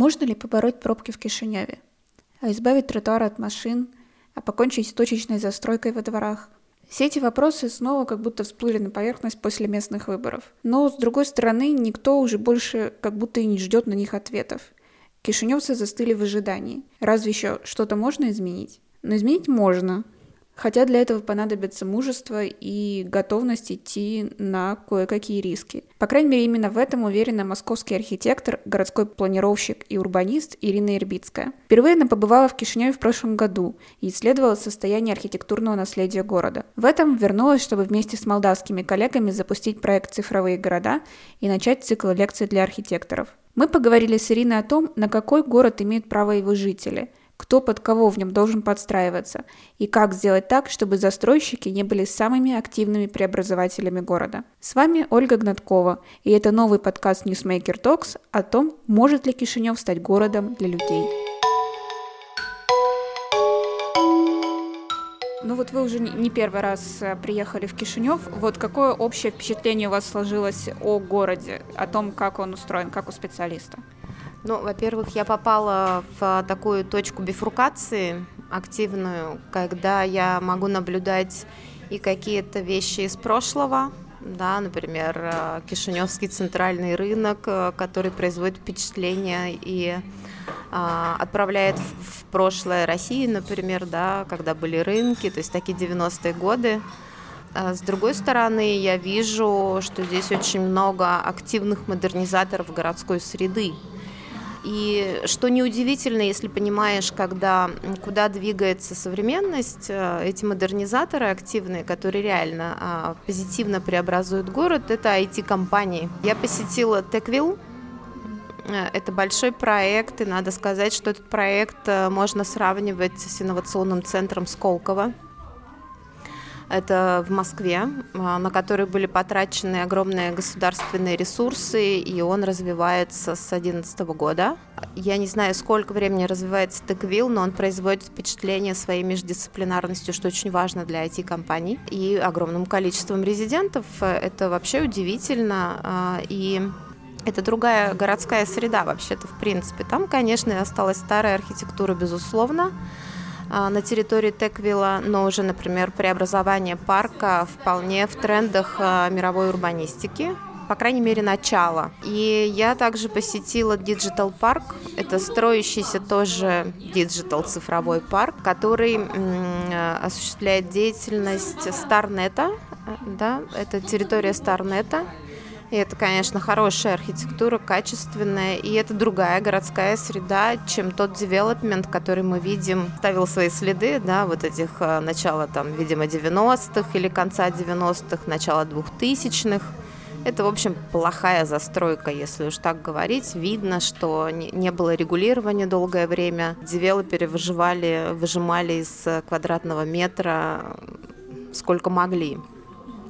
Можно ли побороть пробки в Кишиневе? А избавить тротуары от машин? А покончить с точечной застройкой во дворах? Все эти вопросы снова как будто всплыли на поверхность после местных выборов. Но, с другой стороны, никто уже больше как будто и не ждет на них ответов. Кишиневцы застыли в ожидании. Разве еще что-то можно изменить? Но изменить можно, Хотя для этого понадобится мужество и готовность идти на кое-какие риски. По крайней мере, именно в этом уверена московский архитектор, городской планировщик и урбанист Ирина Ирбицкая. Впервые она побывала в Кишиневе в прошлом году и исследовала состояние архитектурного наследия города. В этом вернулась, чтобы вместе с молдавскими коллегами запустить проект «Цифровые города» и начать цикл лекций для архитекторов. Мы поговорили с Ириной о том, на какой город имеют право его жители – кто под кого в нем должен подстраиваться, и как сделать так, чтобы застройщики не были самыми активными преобразователями города. С вами Ольга Гнаткова, и это новый подкаст Newsmaker Talks о том, может ли Кишинев стать городом для людей. Ну вот вы уже не первый раз э, приехали в Кишинев. Вот какое общее впечатление у вас сложилось о городе, о том, как он устроен, как у специалиста? Ну, во-первых, я попала в такую точку бифуркации активную, когда я могу наблюдать и какие-то вещи из прошлого, да, например, э, Кишиневский центральный рынок, э, который производит впечатление и а, отправляет в, в прошлое России, например, да, когда были рынки, то есть такие 90-е годы. А с другой стороны, я вижу, что здесь очень много активных модернизаторов городской среды. И что неудивительно, если понимаешь, когда, куда двигается современность, э, эти модернизаторы активные, которые реально а, позитивно преобразуют город, это IT-компании. Я посетила Techville, э, это большой проект, и надо сказать, что этот проект э, можно сравнивать с инновационным центром Сколково. Это в Москве, а, на который были потрачены огромные государственные ресурсы, и он развивается с 2011 года. Я не знаю, сколько времени развивается Теквилл, но он производит впечатление своей междисциплинарностью, что очень важно для IT-компаний, и огромным количеством резидентов. Это вообще удивительно. А, и это другая городская среда вообще-то, в принципе. Там, конечно, осталась старая архитектура, безусловно, на территории Теквилла, но уже, например, преобразование парка вполне в трендах а, мировой урбанистики по крайней мере, начало. И я также посетила Digital Park. Это строящийся тоже Digital цифровой парк, который осуществляет деятельность Старнета. Да, это территория StarNet а. И это, конечно, хорошая архитектура, качественная, и это другая городская среда, чем тот девелопмент, который мы видим, ставил свои следы, да, вот этих э, начала, там, видимо, 90-х или конца 90-х, начала 2000-х. Это, в общем, плохая застройка, если уж так говорить. Видно, что не было регулирования долгое время. Девелоперы выживали, выжимали из квадратного метра сколько могли.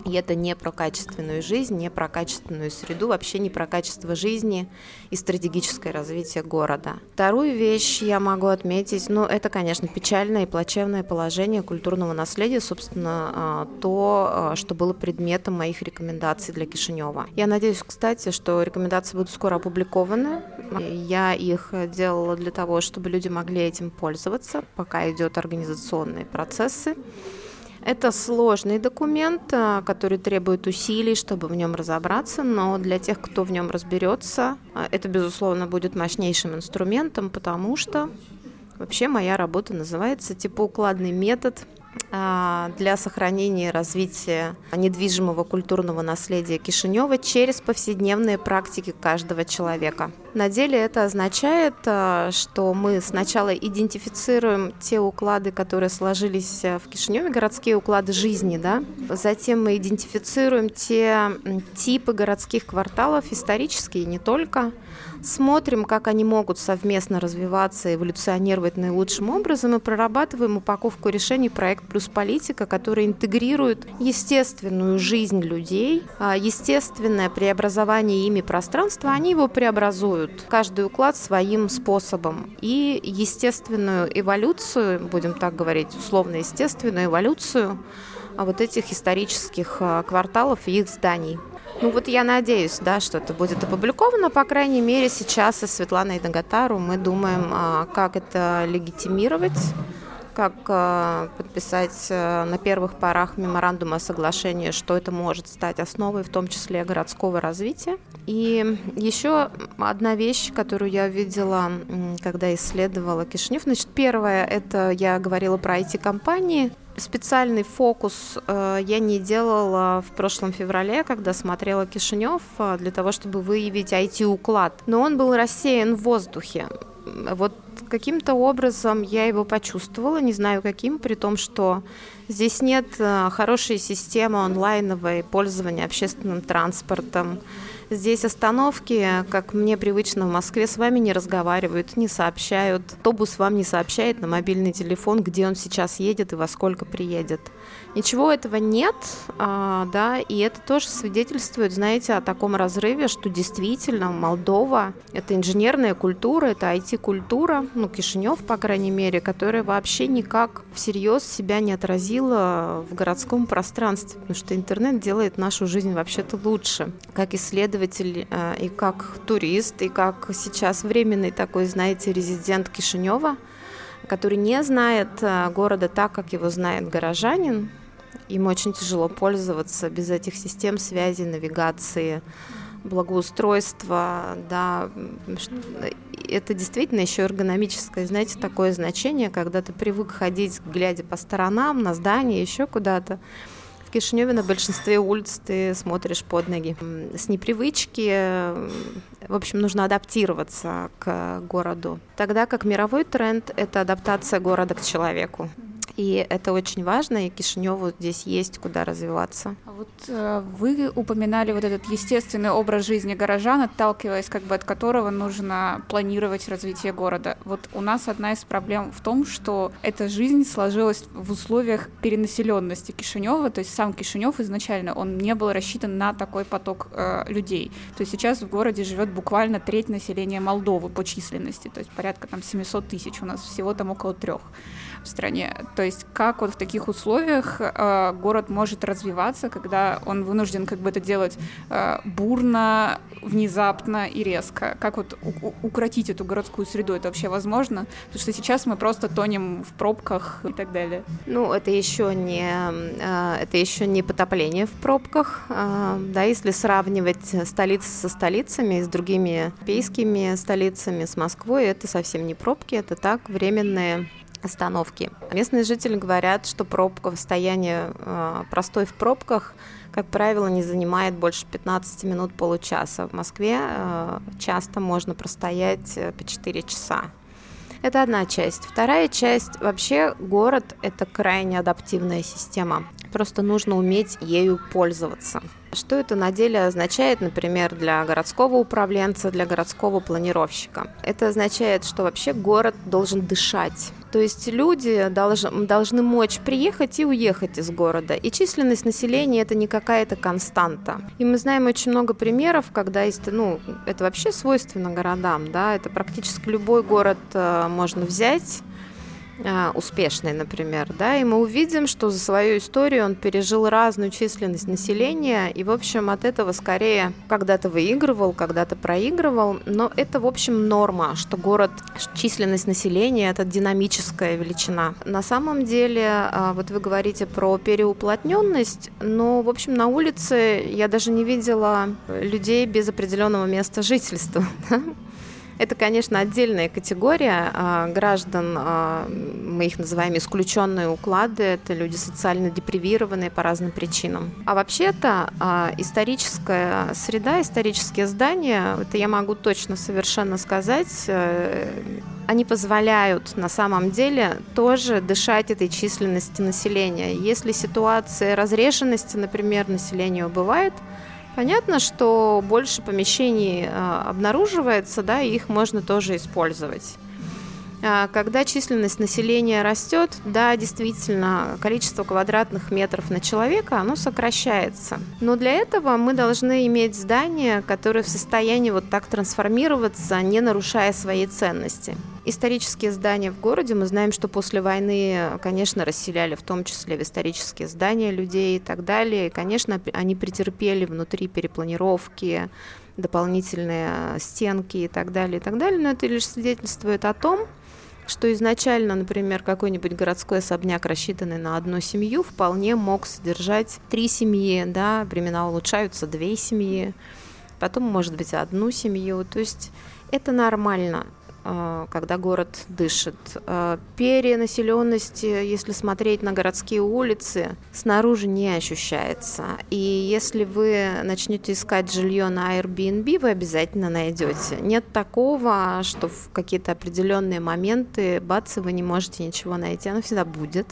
И это не про качественную жизнь, не про качественную среду, вообще не про качество жизни и стратегическое развитие города. Вторую вещь я могу отметить, ну, это, конечно, печальное и плачевное положение культурного наследия, собственно, а, то, а, что было предметом моих рекомендаций для Кишинева. Я надеюсь, кстати, что рекомендации будут скоро опубликованы. Я их делала для того, чтобы люди могли этим пользоваться, пока идет организационные процессы. Это сложный документ, а, который требует усилий, чтобы в нем разобраться, но для тех, кто в нем разберется, а, это, безусловно, будет мощнейшим инструментом, потому что вообще моя работа называется типоукладный метод для сохранения и развития недвижимого культурного наследия Кишинева через повседневные практики каждого человека. На деле это означает, а, что мы сначала идентифицируем те уклады, которые сложились в Кишиневе, городские уклады жизни, да? затем мы идентифицируем те типы городских кварталов, исторические не только, смотрим, как они могут совместно развиваться, эволюционировать наилучшим образом и прорабатываем упаковку решений проект плюс политика, который интегрирует естественную жизнь людей, а, естественное преобразование ими пространства, они его преобразуют, каждый уклад своим способом. И естественную эволюцию, будем так говорить, условно естественную эволюцию а, вот этих исторических а, кварталов и их зданий. Ну вот я надеюсь, да, что это будет опубликовано. По крайней мере, сейчас со Светланой Нагатару мы думаем, а, как это легитимировать как э, подписать э, на первых порах меморандума о соглашении, что это может стать основой, в том числе городского развития. И еще одна вещь, которую я видела, когда исследовала Кишинев. Значит, первое, это я говорила про IT-компании. Специальный фокус э, я не делала в прошлом феврале, когда смотрела Кишинев, э, для того, чтобы выявить IT-уклад. Но он был рассеян в воздухе. Вот каким-то образом я его почувствовала, не знаю каким, при том, что здесь нет э, хорошей системы онлайновой пользования общественным транспортом, Здесь остановки, как мне привычно в Москве, с вами не разговаривают, не сообщают. Автобус вам не сообщает на мобильный телефон, где он сейчас едет и во сколько приедет. Ничего этого нет, а, да, и это тоже свидетельствует, знаете, о таком разрыве, что действительно Молдова – это инженерная культура, это IT-культура, ну, Кишинев, по крайней мере, которая вообще никак всерьез себя не отразила в городском пространстве, потому что интернет делает нашу жизнь вообще-то лучше. Как исследователь а, и как турист, и как сейчас временный такой, знаете, резидент Кишинева, который не знает а, города так, как его знает горожанин, им очень тяжело пользоваться без этих систем связи, навигации, благоустройства, да, это действительно еще эргономическое, знаете, такое значение, когда ты привык ходить, глядя по сторонам, на здание, еще куда-то. В Кишиневе на большинстве улиц ты смотришь под ноги. С непривычки, в общем, нужно адаптироваться к городу. Тогда как мировой тренд — это адаптация города к человеку. И это очень важно, и Кишиневу здесь есть куда развиваться. А вот э, вы упоминали вот этот естественный образ жизни горожан, отталкиваясь как бы от которого нужно планировать развитие города. Вот у нас одна из проблем в том, что эта жизнь сложилась в условиях перенаселенности Кишинева, то есть сам Кишинев изначально, он не был рассчитан на такой поток э, людей. То есть сейчас в городе живет буквально треть населения Молдовы по численности, то есть порядка там 700 тысяч, у нас всего там около трех в стране. То есть как вот в таких условиях э, город может развиваться, когда он вынужден как бы это делать э, бурно, внезапно и резко? Как вот укротить эту городскую среду? Это вообще возможно? Потому что сейчас мы просто тонем в пробках и так далее. Ну, это еще не, э, это еще не потопление в пробках. Э, да, если сравнивать столицы со столицами, с другими европейскими столицами, с Москвой, это совсем не пробки, это так, временные остановки. Местные жители говорят, что пробка в состоянии э, простой в пробках, как правило, не занимает больше 15 минут получаса. В Москве э, часто можно простоять э, по 4 часа. Это одна часть. Вторая часть, вообще город – это крайне адаптивная система. Просто нужно уметь ею пользоваться. Что это на деле означает, например, для городского управленца, для городского планировщика? Это означает, что вообще город должен дышать. То есть люди должны, должны мочь приехать и уехать из города. И численность населения это не какая-то константа. И мы знаем очень много примеров, когда есть, ну, это вообще свойственно городам, да, это практически любой город э, можно взять успешный, например, да, и мы увидим, что за свою историю он пережил разную численность населения, и, в общем, от этого скорее когда-то выигрывал, когда-то проигрывал, но это, в общем, норма, что город, численность населения – это динамическая величина. На самом деле, а, вот вы говорите про переуплотненность, но, в общем, на улице я даже не видела людей без определенного места жительства, Это, конечно, отдельная категория а, граждан, а, мы их называем исключенные уклады, это люди социально депривированные по разным причинам. А вообще-то а, историческая среда, исторические здания, это я могу точно совершенно сказать, э, они позволяют на самом деле тоже дышать этой численности населения. Если ситуация разрешенности, например, населения бывает, Понятно, что больше помещений э, обнаруживается, да, и их можно тоже использовать. А, когда численность населения растет, да, действительно, количество квадратных метров на человека, оно сокращается. Но для этого мы должны иметь здания, которые в состоянии вот так трансформироваться, не нарушая свои ценности. Исторические здания в городе, мы знаем, что после войны, конечно, расселяли в том числе в исторические здания людей и так далее. И, конечно, они претерпели внутри перепланировки, дополнительные стенки и так далее, и так далее. Но это лишь свидетельствует о том, что изначально, например, какой-нибудь городской особняк, рассчитанный на одну семью, вполне мог содержать три семьи, да, времена улучшаются, две семьи, потом, может быть, одну семью. То есть это нормально. А, когда город дышит. А, перенаселенность, если смотреть на городские улицы, снаружи не ощущается. И если вы начнете искать жилье на Airbnb, вы обязательно найдете. Нет такого, что в какие-то определенные моменты, бац, вы не можете ничего найти. Оно всегда будет.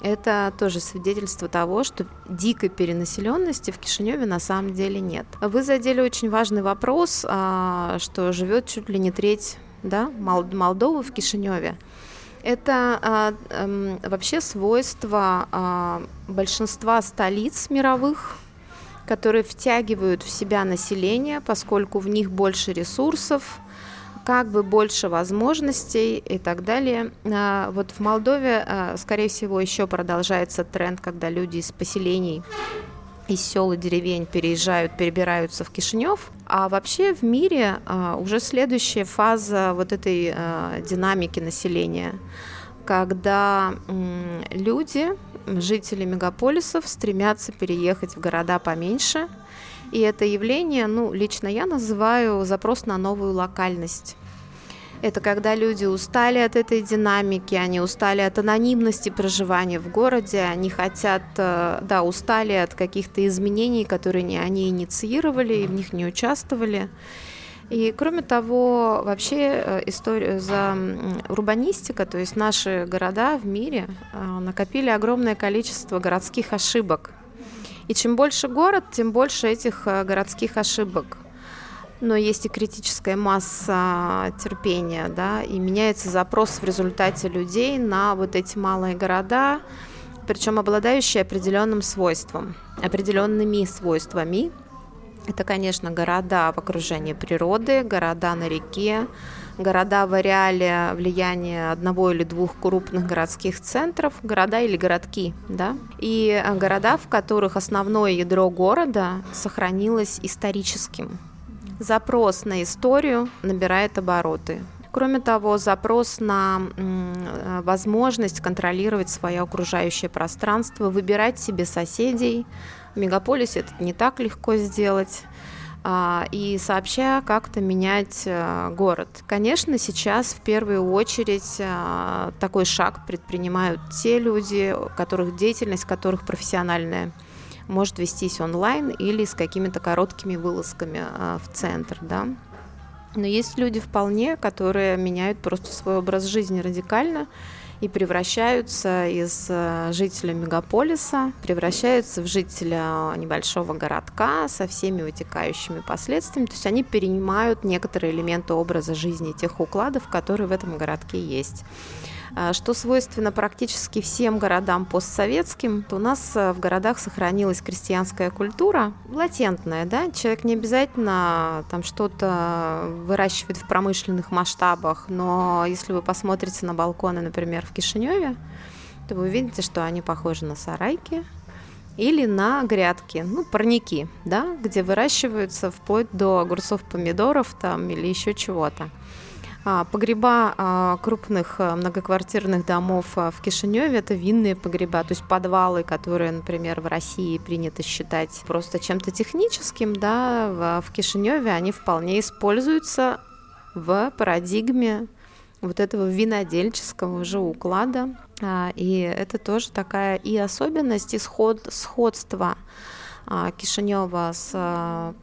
Это тоже свидетельство того, что дикой перенаселенности в Кишиневе на самом деле нет. Вы задели очень важный вопрос, а, что живет чуть ли не треть да, Молдовы в Кишиневе. Это а, а, вообще свойство а, большинства столиц мировых, которые втягивают в себя население, поскольку в них больше ресурсов, как бы больше возможностей и так далее. А, вот в Молдове, а, скорее всего, еще продолжается тренд, когда люди из поселений из сел и деревень переезжают, перебираются в Кишинев. А вообще в мире а, уже следующая фаза вот этой а, динамики населения, когда люди, жители мегаполисов стремятся переехать в города поменьше. И это явление, ну, лично я называю запрос на новую локальность. Это когда люди устали от этой динамики, они устали от анонимности проживания в городе, они хотят, э, да, устали от каких-то изменений, которые они инициировали и в них не участвовали. И кроме того, вообще э, история за урбанистика, то есть наши города в мире э, накопили огромное количество городских ошибок. И чем больше город, тем больше этих городских ошибок но есть и критическая масса терпения, да, и меняется запрос в результате людей на вот эти малые города, причем обладающие определенным свойством, определенными свойствами. Это, конечно, города в окружении природы, города на реке, города в ареале влияния одного или двух крупных городских центров, города или городки, да, и города, в которых основное ядро города сохранилось историческим, Запрос на историю набирает обороты. Кроме того, запрос на э, возможность контролировать свое окружающее пространство, выбирать себе соседей. В мегаполисе это не так легко сделать а, и сообща как-то менять э, город. Конечно, сейчас в первую очередь э, такой шаг предпринимают те люди, которых деятельность которых профессиональная может вестись онлайн или с какими-то короткими вылазками а, в центр, да. Но есть люди вполне, которые меняют просто свой образ жизни радикально и превращаются из а, жителя мегаполиса, превращаются в жителя небольшого городка со всеми вытекающими последствиями. То есть они перенимают некоторые элементы образа жизни тех укладов, которые в этом городке есть. А, что свойственно практически всем городам постсоветским, то у нас э, в городах сохранилась крестьянская культура, латентная, да, человек не обязательно там что-то выращивает в промышленных масштабах, но если вы посмотрите на балконы, например, в Кишиневе, то вы увидите, что они похожи на сарайки, или на грядки, ну, парники, да, где выращиваются вплоть до огурцов, помидоров там или еще чего-то. А, погреба а, крупных а, многоквартирных домов в Кишиневе – это винные погреба, то есть подвалы, которые, например, в России принято считать просто чем-то техническим, да, в Кишиневе они вполне используются в парадигме вот этого винодельческого уже уклада. И это тоже такая и особенность, и сход, сходство Кишинева с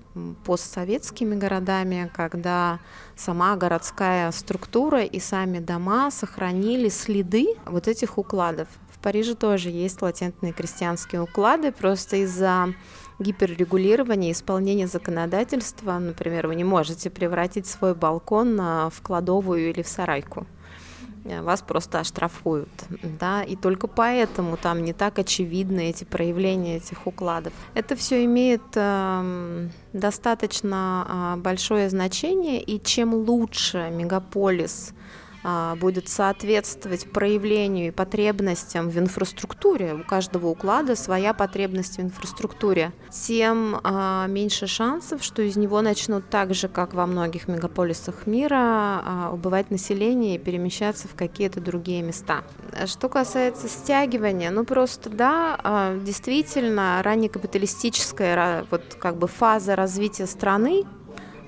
постсоветскими городами, когда сама городская структура и сами дома сохранили следы вот этих укладов. В Париже тоже есть латентные крестьянские уклады, просто из-за гиперрегулирования, исполнения законодательства, например, вы не можете превратить свой балкон в кладовую или в сарайку. Э, вас просто оштрафуют, да, и только поэтому там не так очевидны эти проявления этих укладов. Это все имеет э, достаточно э, большое значение, и чем лучше мегаполис будет соответствовать проявлению и потребностям в инфраструктуре, у каждого уклада своя потребность в инфраструктуре, тем а, меньше шансов, что из него начнут так же, как во многих мегаполисах мира, а, убывать население и перемещаться в какие-то другие места. Что касается стягивания, ну просто да, действительно, раннекапиталистическая вот как бы фаза развития страны,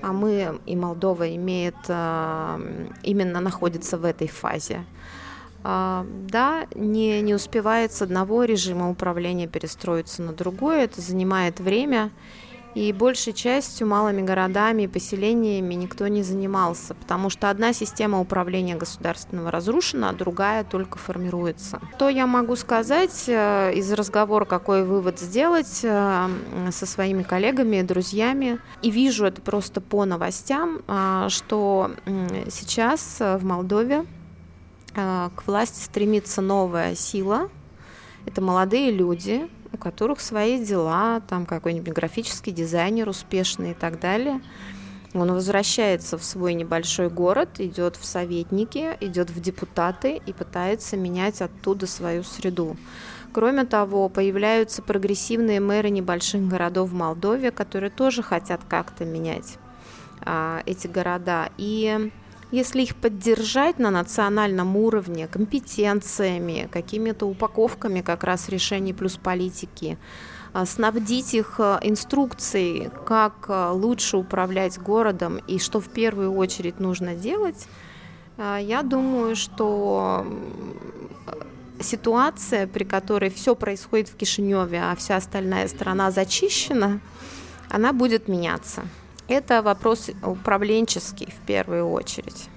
а мы и Молдова имеет э, именно находится в этой фазе. А, да, не, не успевает с одного режима управления перестроиться на другой, это занимает время, и большей частью малыми городами и поселениями никто не занимался, потому что одна система управления государственного разрушена, а другая только формируется. Что я могу сказать э, из разговора, какой вывод сделать э, со своими коллегами друзьями, и вижу это просто по новостям, э, что сейчас в Молдове к власти стремится новая сила, это молодые люди, у которых свои дела, там какой-нибудь графический дизайнер успешный и так далее. Он возвращается в свой небольшой город, идет в советники, идет в депутаты и пытается менять оттуда свою среду. Кроме того, появляются прогрессивные мэры небольших городов в Молдове, которые тоже хотят как-то менять а, эти города. И если их поддержать на национальном уровне компетенциями, какими-то упаковками как раз решений плюс политики, а, снабдить их а, инструкцией, как а, лучше управлять городом и что в первую очередь нужно делать, я думаю, что ситуация, при которой все происходит в Кишиневе, а вся остальная страна зачищена, она будет меняться. Это вопрос управленческий в первую очередь.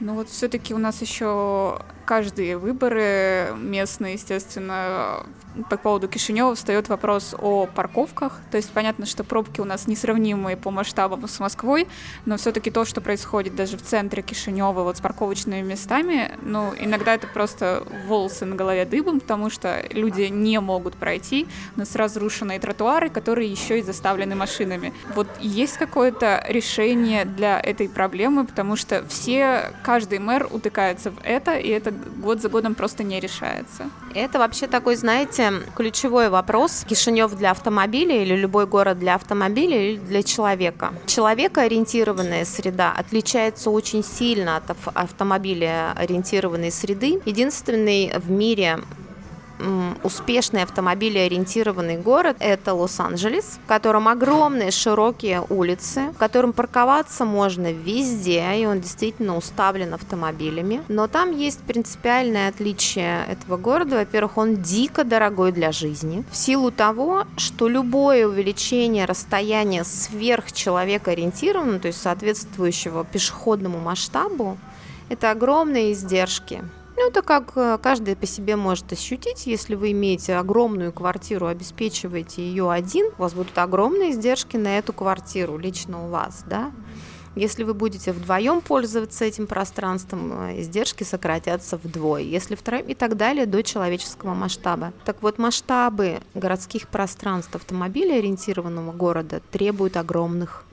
Ну вот все-таки у нас еще каждые выборы местные, естественно, по поводу Кишинева встает вопрос о парковках. То есть понятно, что пробки у нас несравнимые по масштабам с Москвой, но все-таки то, что происходит даже в центре Кишинева вот с парковочными местами, ну, иногда это просто волосы на голове дыбом, потому что люди не могут пройти на с разрушенные тротуары, которые еще и заставлены машинами. Вот есть какое-то решение для этой проблемы, потому что все, каждый мэр утыкается в это, и это год за годом просто не решается. Это вообще такой, знаете, ключевой вопрос. Кишинев для автомобиля или любой город для автомобиля или для человека. Человекоориентированная среда отличается очень сильно от автомобиля ориентированной среды. Единственный в мире успешный автомобилеориентированный город – это Лос-Анджелес, в котором огромные широкие улицы, в котором парковаться можно везде, и он действительно уставлен автомобилями. Но там есть принципиальное отличие этого города. Во-первых, он дико дорогой для жизни, в силу того, что любое увеличение расстояния сверх человека ориентированного, то есть соответствующего пешеходному масштабу, это огромные издержки. Ну, это как э, каждый по себе может ощутить. Если вы имеете огромную квартиру, обеспечиваете ее один, у вас будут огромные издержки на эту квартиру, лично у вас, да. Если вы будете вдвоем пользоваться этим пространством, э, издержки сократятся вдвое. Если втроем и так далее до человеческого масштаба. Так вот, масштабы городских пространств автомобиля ориентированного города требуют огромных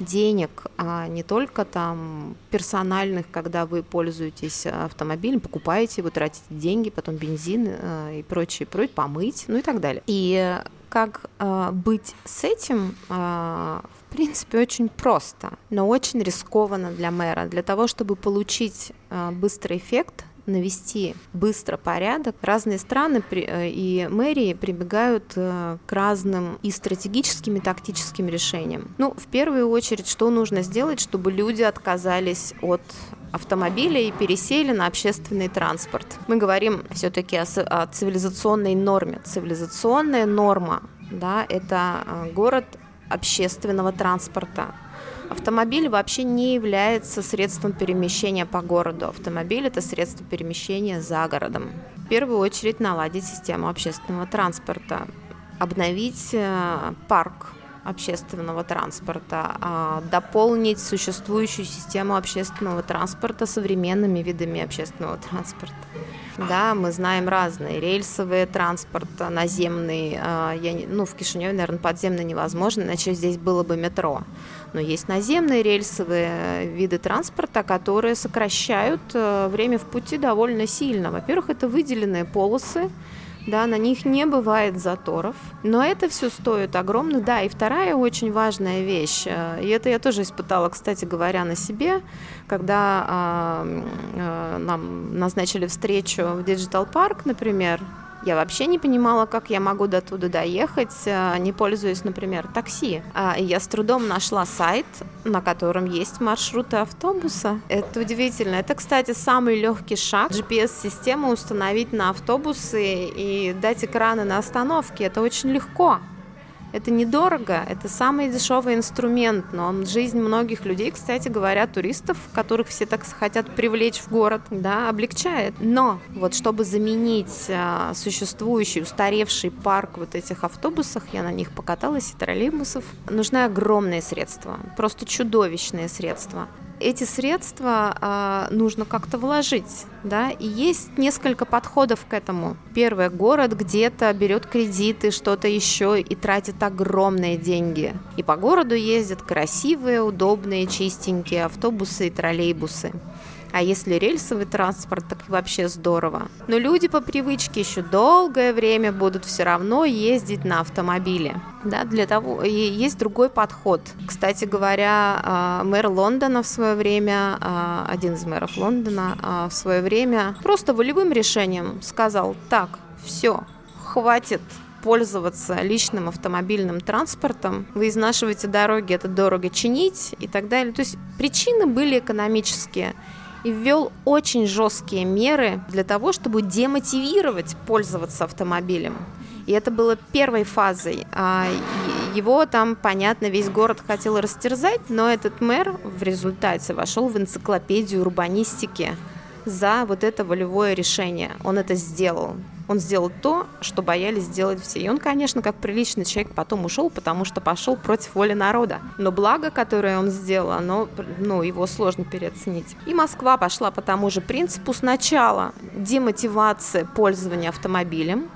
денег, а не только там персональных, когда вы пользуетесь автомобилем, покупаете, вы тратите деньги, потом бензин э, и прочее, прочее, помыть, ну и так далее. И как э, быть с этим, э, в принципе, очень просто, но очень рискованно для мэра. Для того, чтобы получить э, быстрый эффект, навести быстро порядок. Разные страны э, и мэрии прибегают э, к разным и стратегическим, и тактическим решениям. Ну, в первую очередь, что нужно сделать, чтобы люди отказались от автомобиля и пересели на общественный транспорт. Мы говорим все-таки о, о цивилизационной норме. Цивилизационная норма, да, это э, город общественного транспорта. Автомобиль вообще не является средством перемещения по городу. Автомобиль – это средство перемещения за городом. В первую очередь наладить систему общественного транспорта, обновить э, парк общественного транспорта, а дополнить существующую систему общественного транспорта современными видами общественного транспорта. Да, мы знаем разные. Рельсовый транспорт, наземный. А, я, ну, в Кишиневе, наверное, подземный невозможно, иначе здесь было бы метро. Но есть наземные рельсовые виды транспорта, которые сокращают э, время в пути довольно сильно. Во-первых, это выделенные полосы, да, на них не бывает заторов, но это все стоит огромных, да, и вторая очень важная вещь, э, и это я тоже испытала, кстати говоря, на себе, когда э, э, нам назначили встречу в Digital Park, например, я вообще не понимала, как я могу до туда доехать, э, не пользуясь, например, такси. А, я с трудом нашла сайт, на котором есть маршруты автобуса. Это удивительно. Это, кстати, самый легкий шаг GPS-систему установить на автобусы и дать экраны на остановке. Это очень легко. Это недорого, это самый дешевый инструмент, но он жизнь многих людей, кстати говоря, туристов, которых все так хотят привлечь в город, да, облегчает. Но вот чтобы заменить а, существующий устаревший парк вот этих автобусов, я на них покаталась и троллейбусов, нужны огромные средства, просто чудовищные средства эти средства а, нужно как-то вложить, да, и есть несколько подходов к этому. Первое, город где-то берет кредиты, что-то еще и тратит огромные деньги. И по городу ездят красивые, удобные, чистенькие автобусы и троллейбусы. А если рельсовый транспорт, так вообще здорово. Но люди по привычке еще долгое время будут все равно ездить на автомобиле. Да, для того и есть другой подход. Кстати говоря, а, мэр Лондона в свое время, а, один из мэров Лондона а, в свое время просто волевым решением сказал: так, все, хватит пользоваться личным автомобильным транспортом, вы изнашиваете дороги, это дорого чинить и так далее. То есть причины были экономические и ввел очень жесткие меры для того, чтобы демотивировать пользоваться автомобилем. И это было первой фазой. А, его там, понятно, весь город хотел растерзать, но этот мэр в результате вошел в энциклопедию урбанистики за вот это волевое решение. Он это сделал. Он сделал то, что боялись сделать все. И он, конечно, как приличный человек потом ушел, потому что пошел против воли народа. Но благо, которое он сделал, оно, ну, его сложно переоценить. И Москва пошла по тому же принципу. Сначала демотивация пользования автомобилем,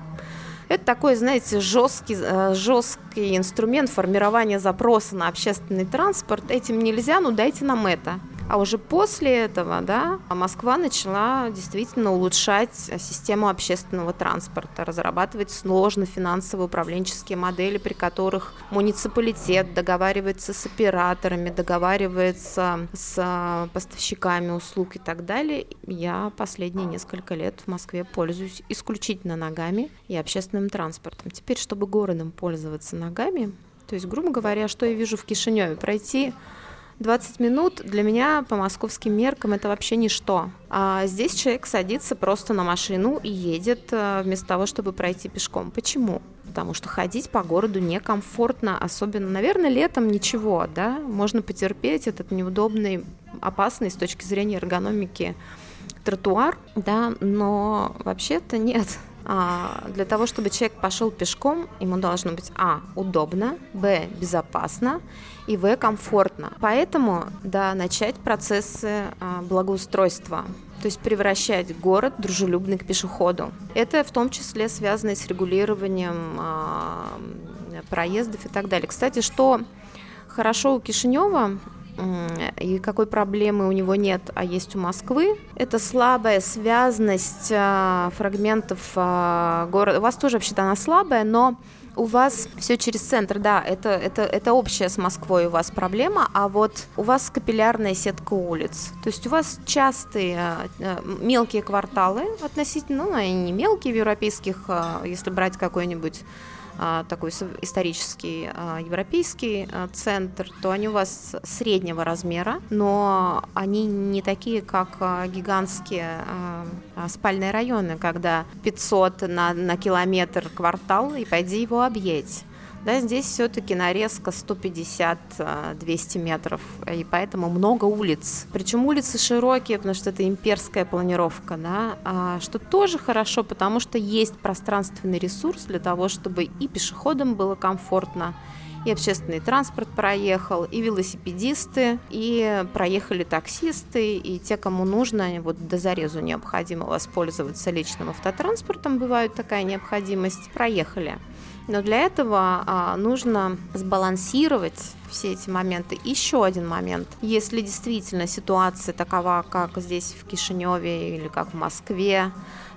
это такой, знаете, жесткий, э, жесткий инструмент формирования запроса на общественный транспорт. Этим нельзя, ну дайте нам это. А уже после этого, да, Москва начала действительно улучшать систему общественного транспорта, разрабатывать сложно финансовые управленческие модели, при которых муниципалитет договаривается с операторами, договаривается с поставщиками услуг и так далее. Я последние несколько лет в Москве пользуюсь исключительно ногами и общественным транспортом. Теперь, чтобы городом пользоваться ногами, то есть, грубо говоря, что я вижу в Кишиневе, пройти 20 минут для меня по московским меркам это вообще ничто. А здесь человек садится просто на машину и едет э, вместо того, чтобы пройти пешком. Почему? Потому что ходить по городу некомфортно, особенно, наверное, летом ничего, да, можно потерпеть этот неудобный, опасный с точки зрения эргономики тротуар, да, но вообще-то нет. А, для того, чтобы человек пошел пешком, ему должно быть а. удобно, б. безопасно и в. комфортно. Поэтому, да, начать процессы а, благоустройства, то есть превращать город дружелюбный к пешеходу. Это в том числе связано с регулированием а, проездов и так далее. Кстати, что хорошо у Кишинева, и какой проблемы у него нет, а есть у Москвы, это слабая связанность а, фрагментов а, города. У вас тоже вообще-то она слабая, но у вас все через центр, да, это, это, это общая с Москвой у вас проблема, а вот у вас капиллярная сетка улиц. То есть у вас частые а, мелкие кварталы относительно, ну, они не мелкие в европейских, если брать какой-нибудь такой исторический а, европейский а, центр, то они у вас среднего размера, но они не такие, как гигантские спальные районы, когда 500 на, на километр квартал, и пойди его объедь. Да, здесь все-таки нарезка 150-200 метров, и поэтому много улиц. Причем улицы широкие, потому что это имперская планировка, да, а, что тоже хорошо, потому что есть пространственный ресурс для того, чтобы и пешеходам было комфортно, и общественный транспорт проехал, и велосипедисты, и проехали таксисты, и те, кому нужно, вот до зарезу необходимо воспользоваться личным автотранспортом, бывает такая необходимость, проехали. Но для этого а, нужно сбалансировать все эти моменты. Еще один момент. Если действительно ситуация такова, как здесь в Кишиневе или как в Москве,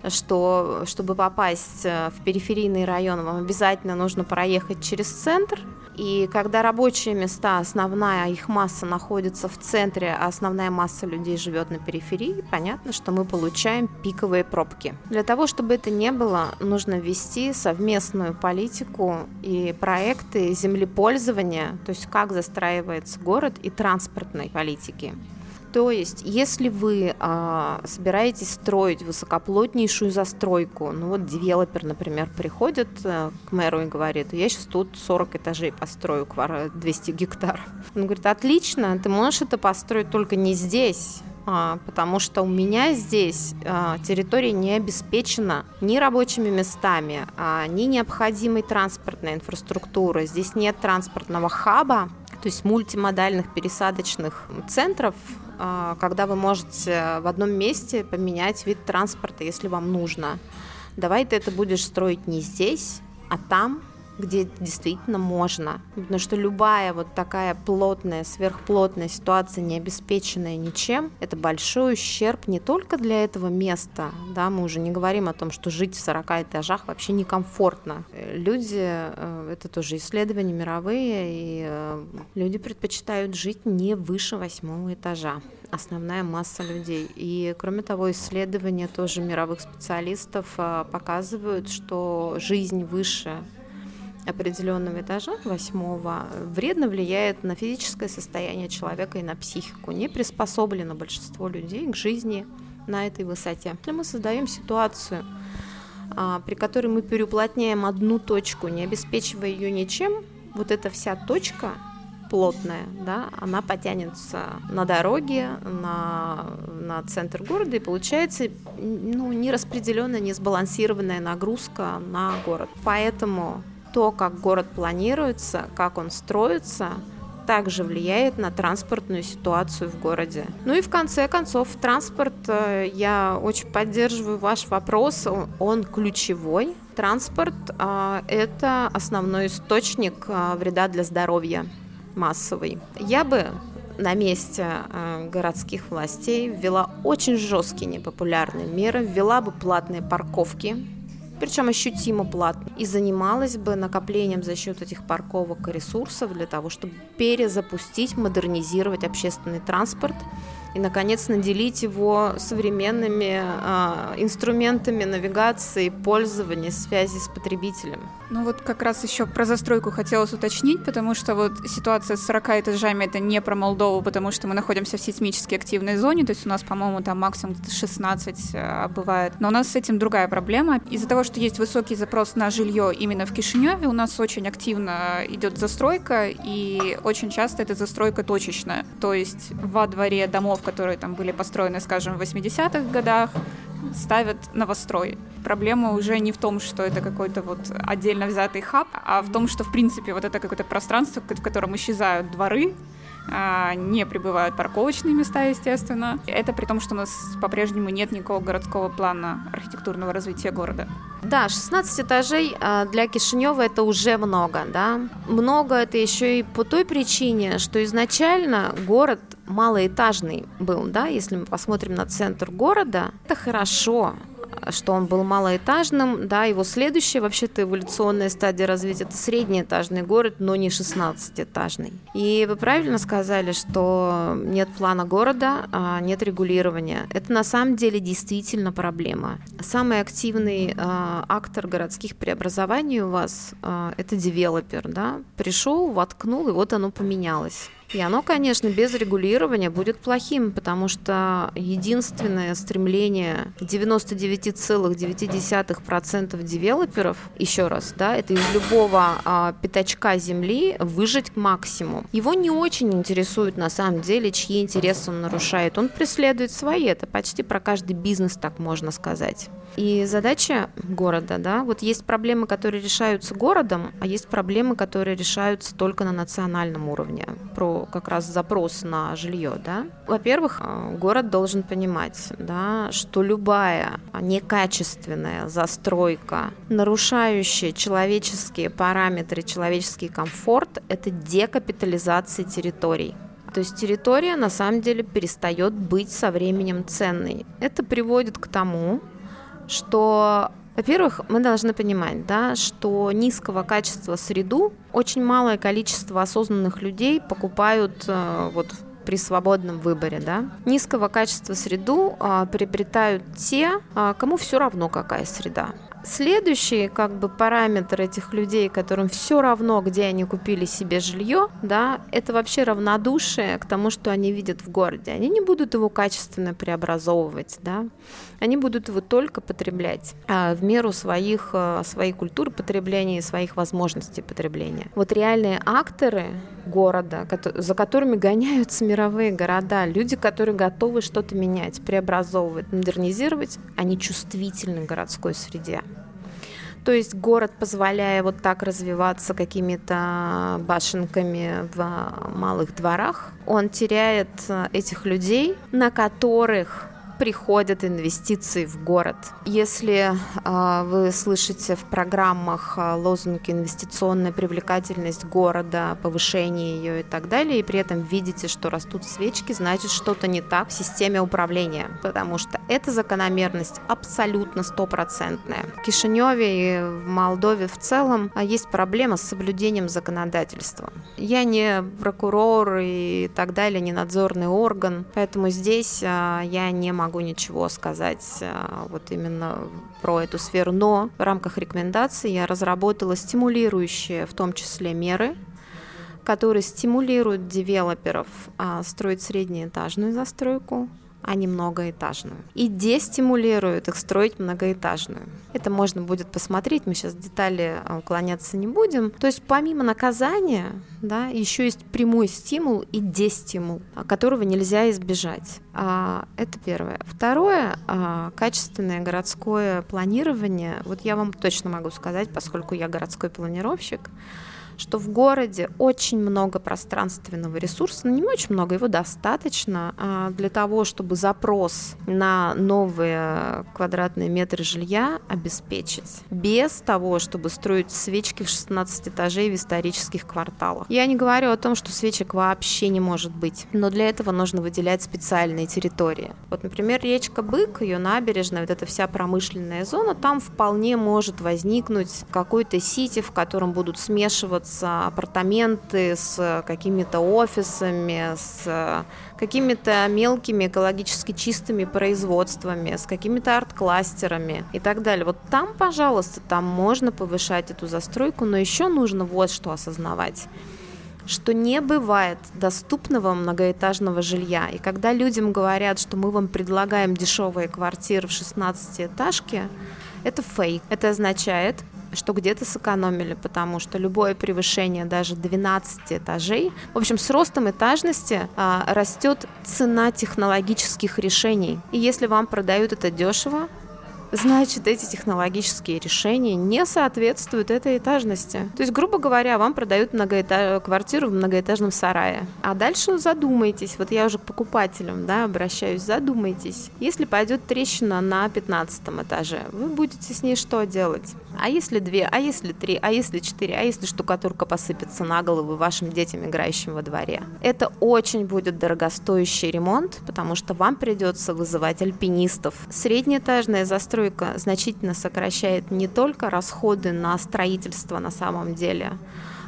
что чтобы попасть э, в периферийный район, вам обязательно нужно проехать через центр. И когда рабочие места, основная их масса находится в центре, а основная масса людей живет на периферии, понятно, что мы получаем пиковые пробки. Для того, чтобы это не было, нужно ввести совместную политику и проекты землепользования, то есть как застраивается город и транспортной политики. То есть, если вы а, собираетесь строить высокоплотнейшую застройку, ну вот девелопер, например, приходит а, к мэру и говорит, я сейчас тут 40 этажей построю, 200 гектаров. Он говорит, отлично, ты можешь это построить только не здесь, потому что у меня здесь а, территория не обеспечена ни рабочими местами, а, ни необходимой транспортной инфраструктурой. Здесь нет транспортного хаба, то есть мультимодальных пересадочных центров, а, когда вы можете в одном месте поменять вид транспорта, если вам нужно. Давай ты это будешь строить не здесь, а там, где действительно можно. Потому что любая вот такая плотная, сверхплотная ситуация, не обеспеченная ничем, это большой ущерб не только для этого места, да, мы уже не говорим о том, что жить в 40 этажах вообще некомфортно. Люди, э, это тоже исследования мировые, и э, люди предпочитают жить не выше восьмого этажа основная масса людей. И кроме того, исследования тоже мировых специалистов э, показывают, что жизнь выше определенного этажа, восьмого, вредно влияет на физическое состояние человека и на психику. Не приспособлено большинство людей к жизни на этой высоте. Если мы создаем ситуацию, а, при которой мы переуплотняем одну точку, не обеспечивая ее ничем, вот эта вся точка плотная, да, она потянется на дороге, на, на центр города, и получается ну, нераспределенная, несбалансированная нагрузка на город. Поэтому то, как город планируется, как он строится, также влияет на транспортную ситуацию в городе. Ну и в конце концов, транспорт, э, я очень поддерживаю ваш вопрос, он ключевой. Транспорт э, – это основной источник э, вреда для здоровья массовый. Я бы на месте городских властей ввела очень жесткие непопулярные меры, ввела бы платные парковки причем ощутимо платно, и занималась бы накоплением за счет этих парковок и ресурсов для того, чтобы перезапустить, модернизировать общественный транспорт и, наконец, наделить его современными э, инструментами навигации, пользования, связи с потребителем. Ну вот как раз еще про застройку хотелось уточнить, потому что вот ситуация с 40 этажами это не про Молдову, потому что мы находимся в сейсмически активной зоне, то есть у нас, по-моему, там максимум 16 э, бывает. Но у нас с этим другая проблема. Из-за того, что есть высокий запрос на жилье именно в Кишиневе, у нас очень активно идет застройка, и очень часто эта застройка точечная. То есть во дворе домов, которые там были построены, скажем, в 80-х годах, ставят новострой. Проблема уже не в том, что это какой-то вот отдельно взятый хаб, а в том, что, в принципе, вот это какое-то пространство, в котором исчезают дворы, а, не прибывают парковочные места, естественно. Это при том, что у нас по-прежнему нет никакого городского плана архитектурного развития города. Да, 16 этажей а, для Кишинева это уже много, да. Много это еще и по той причине, что изначально город малоэтажный был, да, если мы посмотрим на центр города, это хорошо, что он был малоэтажным, да, его следующая вообще-то эволюционная стадия развития – это среднеэтажный город, но не 16-этажный. И вы правильно сказали, что нет плана города, а нет регулирования. Это на самом деле действительно проблема. Самый активный э, актор городских преобразований у вас э, – это девелопер, да, пришел, воткнул, и вот оно поменялось. И оно, конечно, без регулирования будет плохим, потому что единственное стремление 99,9% девелоперов, еще раз, да, это из любого а, пятачка земли выжить к максимуму. Его не очень интересует на самом деле, чьи интересы он нарушает. Он преследует свои, это почти про каждый бизнес, так можно сказать. И задача города, да, вот есть проблемы, которые решаются городом, а есть проблемы, которые решаются только на национальном уровне. Про как раз запрос на жилье, да. Во-первых, э, город должен понимать, да, что любая некачественная застройка, нарушающая человеческие параметры, человеческий комфорт, это декапитализация территорий. То есть территория на самом деле перестает быть со временем ценной. Это приводит к тому, что во-первых, мы должны понимать, да, что низкого качества среду очень малое количество осознанных людей покупают э, вот при свободном выборе, да. Низкого качества среду а, приобретают те, а, кому все равно какая среда. Следующий как бы параметр этих людей, которым все равно, где они купили себе жилье, да, это вообще равнодушие к тому, что они видят в городе. Они не будут его качественно преобразовывать, да, они будут его только потреблять а, в меру своих, а, своей культуры потребления и своих возможностей потребления. Вот реальные акторы города, за которыми гоняются мировые города, люди, которые готовы что-то менять, преобразовывать, модернизировать, они чувствительны городской среде. То есть город, позволяя вот так развиваться какими-то башенками в малых дворах, он теряет э, этих людей, на которых приходят инвестиции в город. Если э, вы слышите в программах э, лозунги инвестиционная привлекательность города, повышение ее и так далее, и при этом видите, что растут свечки, значит что-то не так в системе управления, потому что эта закономерность абсолютно стопроцентная. В Кишиневе и в Молдове в целом а, есть проблема с соблюдением законодательства. Я не прокурор и так далее, не надзорный орган, поэтому здесь а, я не могу могу ничего сказать а, вот именно про эту сферу, но в рамках рекомендаций я разработала стимулирующие, в том числе меры, которые стимулируют девелоперов а, строить среднеэтажную застройку, а не многоэтажную. И дестимулирует их строить многоэтажную. Это можно будет посмотреть, мы сейчас в детали а, уклоняться не будем. То есть помимо наказания, да, еще есть прямой стимул и дестимул, а, которого нельзя избежать. А, это первое. Второе, качественное городское планирование. Вот я вам точно могу сказать, поскольку я городской планировщик, что в городе очень много пространственного ресурса, но не очень много, его достаточно а, для того, чтобы запрос на новые квадратные метры жилья обеспечить, без того, чтобы строить свечки в 16 этажей в исторических кварталах. Я не говорю о том, что свечек вообще не может быть, но для этого нужно выделять специальные территории. Вот, например, речка Бык, ее набережная, вот эта вся промышленная зона, там вполне может возникнуть какой-то сити, в котором будут смешиваться с апартаменты, с какими-то офисами, с какими-то мелкими экологически чистыми производствами, с какими-то арт-кластерами и так далее. Вот там, пожалуйста, там можно повышать эту застройку, но еще нужно вот что осознавать что не бывает доступного многоэтажного жилья. И когда людям говорят, что мы вам предлагаем дешевые квартиры в 16-этажке, это фейк. Это означает, что где-то сэкономили, потому что любое превышение даже 12 этажей, в общем, с ростом этажности а, растет цена технологических решений. И если вам продают это дешево, значит, эти технологические решения не соответствуют этой этажности. То есть, грубо говоря, вам продают многоэтаж... квартиру в многоэтажном сарае. А дальше задумайтесь, вот я уже к покупателям да, обращаюсь, задумайтесь. Если пойдет трещина на 15 этаже, вы будете с ней что делать? А если две, а если три, а если четыре, а если штукатурка посыпется на голову вашим детям, играющим во дворе? Это очень будет дорогостоящий ремонт, потому что вам придется вызывать альпинистов. Среднеэтажная застройка значительно сокращает не только расходы на строительство на самом деле,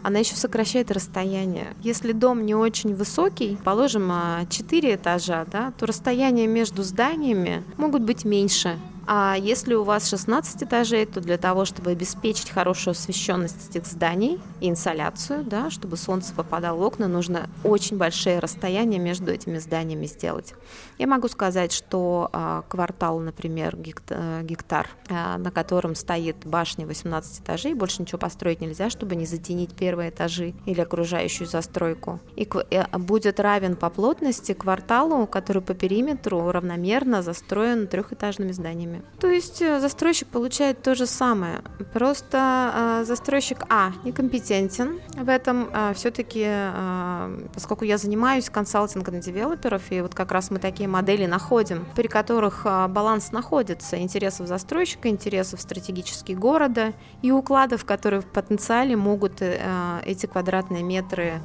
она еще сокращает расстояние. Если дом не очень высокий, положим 4 а, этажа, да, то расстояние между зданиями могут быть меньше, А если у вас 16 этажей, то для того, чтобы обеспечить хорошую освещенность этих зданий и инсоляцию, да, чтобы солнце попадало в окна, нужно очень большие расстояния между этими зданиями сделать. Я могу сказать, что а, квартал, например, э, гектар, а, на котором стоит башня 18 этажей, больше ничего построить нельзя, чтобы не затенить первые этажи или окружающую застройку. И э, будет равен по плотности кварталу, который по периметру равномерно застроен трехэтажными зданиями. То есть э, застройщик получает то же самое, просто застройщик А некомпетентен в этом, а, все-таки, поскольку я занимаюсь консалтингом девелоперов, и вот как раз мы такие модели находим, при которых баланс находится интересов застройщика, интересов стратегических города и укладов, которые в потенциале могут э, эти квадратные метры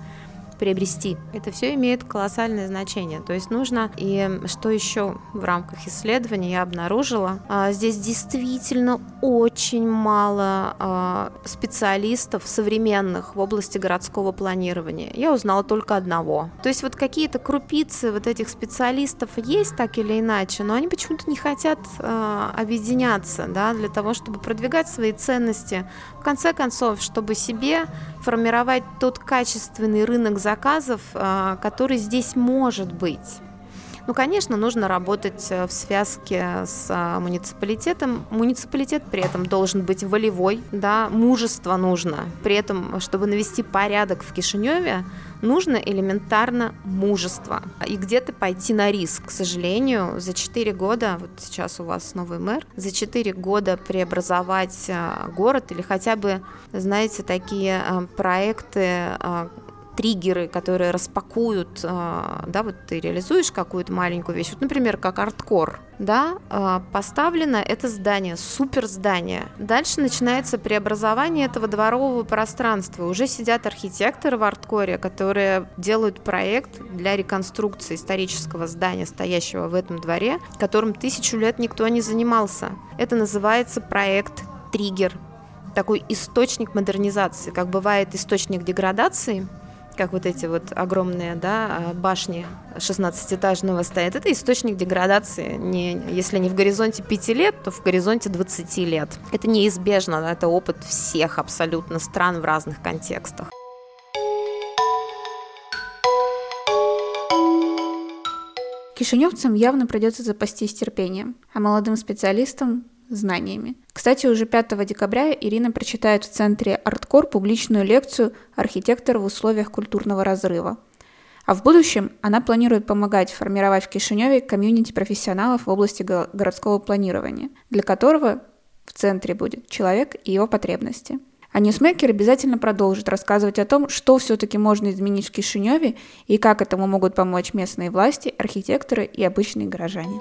приобрести. Это все имеет колоссальное значение. То есть нужно, и что еще в рамках исследования я обнаружила, а, здесь действительно очень мало а, специалистов современных в области городского планирования. Я узнала только одного. То есть вот какие-то крупицы вот этих специалистов есть так или иначе, но они почему-то не хотят а, объединяться, да, для того, чтобы продвигать свои ценности. В конце концов, чтобы себе формировать тот качественный рынок заказов, а, который здесь может быть. Ну, конечно, нужно работать э, в связке с а, муниципалитетом. Муниципалитет при этом должен быть волевой, да, мужество нужно. При этом, чтобы навести порядок в Кишиневе, нужно элементарно мужество. И где-то пойти на риск. К сожалению, за 4 года, вот сейчас у вас новый мэр, за 4 года преобразовать город или хотя бы, знаете, такие проекты, триггеры, которые распакуют, а, да, вот ты реализуешь какую-то маленькую вещь, вот, например, как арткор, да, а, поставлено это здание, супер здание. Дальше начинается преобразование этого дворового пространства. Уже сидят архитекторы в арткоре, которые делают проект для реконструкции исторического здания, стоящего в этом дворе, которым тысячу лет никто не занимался. Это называется проект триггер такой источник модернизации, как бывает источник деградации, как вот эти вот огромные да, а, башни 16-этажного стоят, это источник деградации. Не, если не в горизонте 5 лет, то в горизонте 20 лет. Это неизбежно, это опыт всех абсолютно стран в разных контекстах. Кишиневцам явно придется запастись терпением, а молодым специалистам знаниями. Кстати, уже 5 декабря Ирина прочитает в Центре «Арткор» публичную лекцию «Архитектор в условиях культурного разрыва». А в будущем она планирует помогать формировать в Кишиневе комьюнити профессионалов в области городского планирования, для которого в центре будет человек и его потребности. А Ньюсмейкер обязательно продолжит рассказывать о том, что все-таки можно изменить в Кишиневе и как этому могут помочь местные власти, архитекторы и обычные горожане.